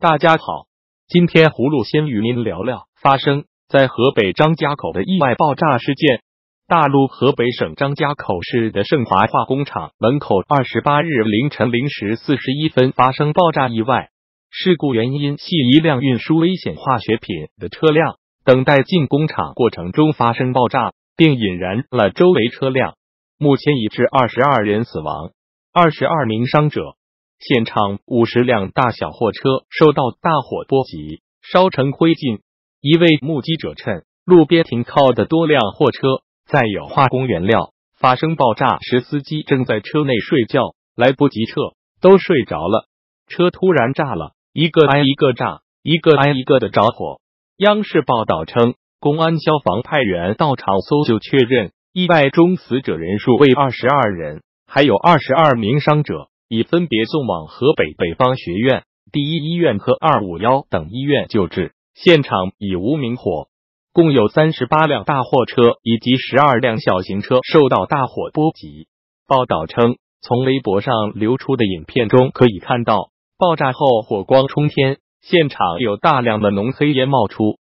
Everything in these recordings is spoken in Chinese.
大家好，今天葫芦先与您聊聊发生在河北张家口的意外爆炸事件。大陆河北省张家口市的盛华化工厂门口，二十八日凌晨零时四十一分发生爆炸意外。事故原因系一辆运输危险化学品的车辆等待进工厂过程中发生爆炸，并引燃了周围车辆。目前已致二十二人死亡，二十二名伤者。现场五十辆大小货车受到大火波及，烧成灰烬。一位目击者称，路边停靠的多辆货车。载有化工原料发生爆炸时，司机正在车内睡觉，来不及撤，都睡着了。车突然炸了，一个挨一个炸，一个挨一个的着火。央视报道称，公安消防派员到场搜救，确认意外中死者人数为二十二人，还有二十二名伤者，已分别送往河北北方学院第一医院和二五幺等医院救治。现场已无明火。共有三十八辆大货车以及十二辆小型车受到大火波及。报道称，从微博上流出的影片中可以看到，爆炸后火光冲天，现场有大量的浓黑烟冒出。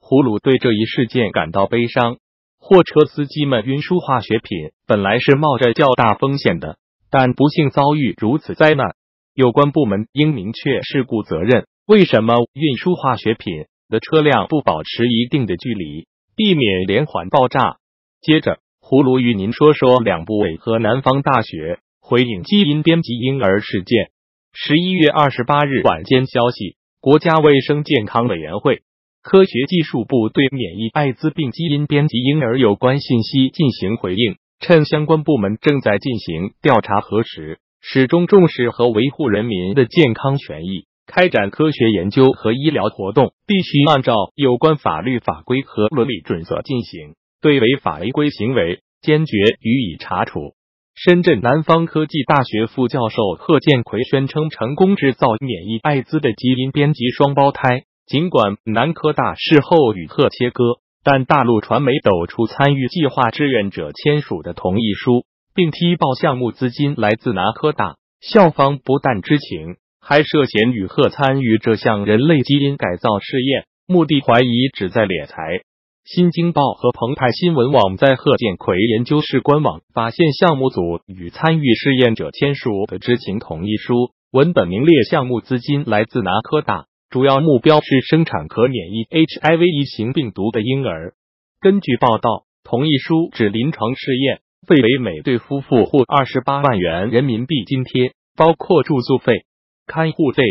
胡鲁对这一事件感到悲伤。货车司机们运输化学品本来是冒着较大风险的，但不幸遭遇如此灾难，有关部门应明确事故责任。为什么运输化学品？的车辆不保持一定的距离，避免连环爆炸。接着，葫芦与您说说两部委和南方大学回应基因编辑婴儿事件。十一月二十八日晚间消息，国家卫生健康委员会科学技术部对免疫艾滋病基因编辑婴儿有关信息进行回应，趁相关部门正在进行调查核实，始终重视和维护人民的健康权益。开展科学研究和医疗活动，必须按照有关法律法规和伦理准则进行。对违法违规行为，坚决予以查处。深圳南方科技大学副教授贺建奎宣称，成功制造免疫艾滋的基因编辑双胞胎。尽管南科大事后与贺切割，但大陆传媒抖出参与计划志愿者签署的同意书，并踢爆项目资金来自南科大，校方不但知情。还涉嫌与贺参与这项人类基因改造试验，目的怀疑旨在敛财。新京报和澎湃新闻网在贺建奎研究室官网发现项目组与参与试验者签署的知情同意书，文本名列项目资金来自南科大，主要目标是生产可免疫 HIV 一型病毒的婴儿。根据报道，同意书指临床试验费为每对夫妇获二十八万元人民币津贴，包括住宿费。看护费、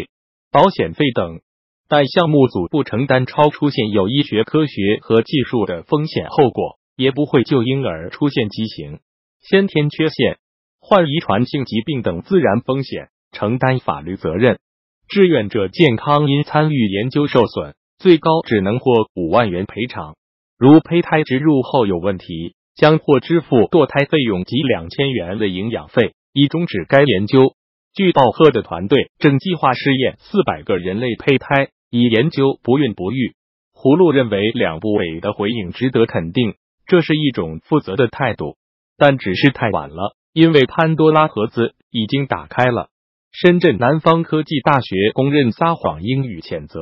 保险费等，但项目组不承担超出现有医学科学和技术的风险后果，也不会就婴儿出现畸形、先天缺陷、患遗传性疾病等自然风险承担法律责任。志愿者健康因参与研究受损，最高只能获五万元赔偿。如胚胎植入后有问题，将获支付堕胎费用及两千元的营养费，以终止该研究。据报，赫的团队正计划试验四百个人类胚胎，以研究不孕不育。葫芦认为两部委的回应值得肯定，这是一种负责的态度，但只是太晚了，因为潘多拉盒子已经打开了。深圳南方科技大学公认撒谎，应予谴责。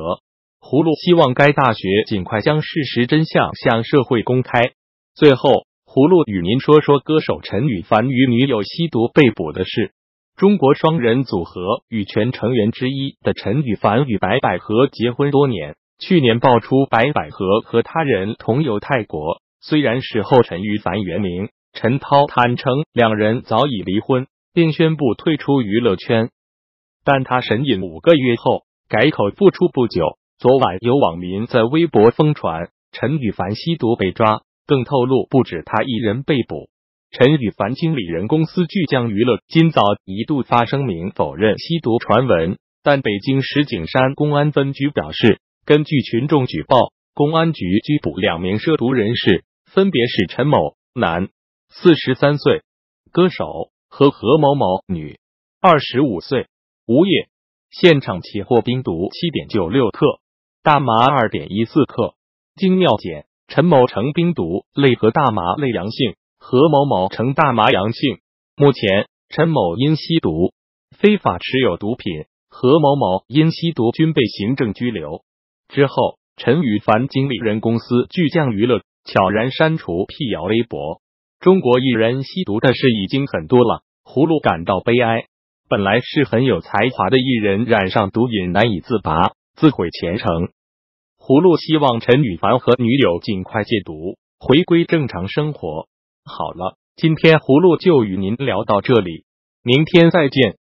葫芦希望该大学尽快将事实真相向社会公开。最后，葫芦与您说说歌手陈羽凡与女友吸毒被捕的事。中国双人组合羽泉成员之一的陈羽凡与白百合结婚多年，去年爆出白百合和他人同游泰国。虽然事后陈羽凡原名陈涛坦诚两人早已离婚，并宣布退出娱乐圈，但他神隐五个月后改口复出不久。昨晚有网民在微博疯传陈羽凡吸毒被抓，更透露不止他一人被捕。陈羽凡经理人公司巨匠娱乐今早一度发声明否认吸毒传闻，但北京石景山公安分局表示，根据群众举报，公安局拘捕两名涉毒人士，分别是陈某男，四十三岁，歌手和何某某女，二十五岁，无业。现场起获冰毒七点九六克，大麻二点一四克。经尿检，陈某呈冰毒类和大麻类阳性。何某某呈大麻阳性，目前陈某因吸毒、非法持有毒品何某某因吸毒均被行政拘留。之后，陈羽凡经理人公司巨匠娱乐悄然删除辟谣微博。中国艺人吸毒的事已经很多了，葫芦感到悲哀。本来是很有才华的艺人，染上毒瘾难以自拔，自毁前程。葫芦希望陈羽凡和女友尽快戒毒，回归正常生活。好了，今天葫芦就与您聊到这里，明天再见。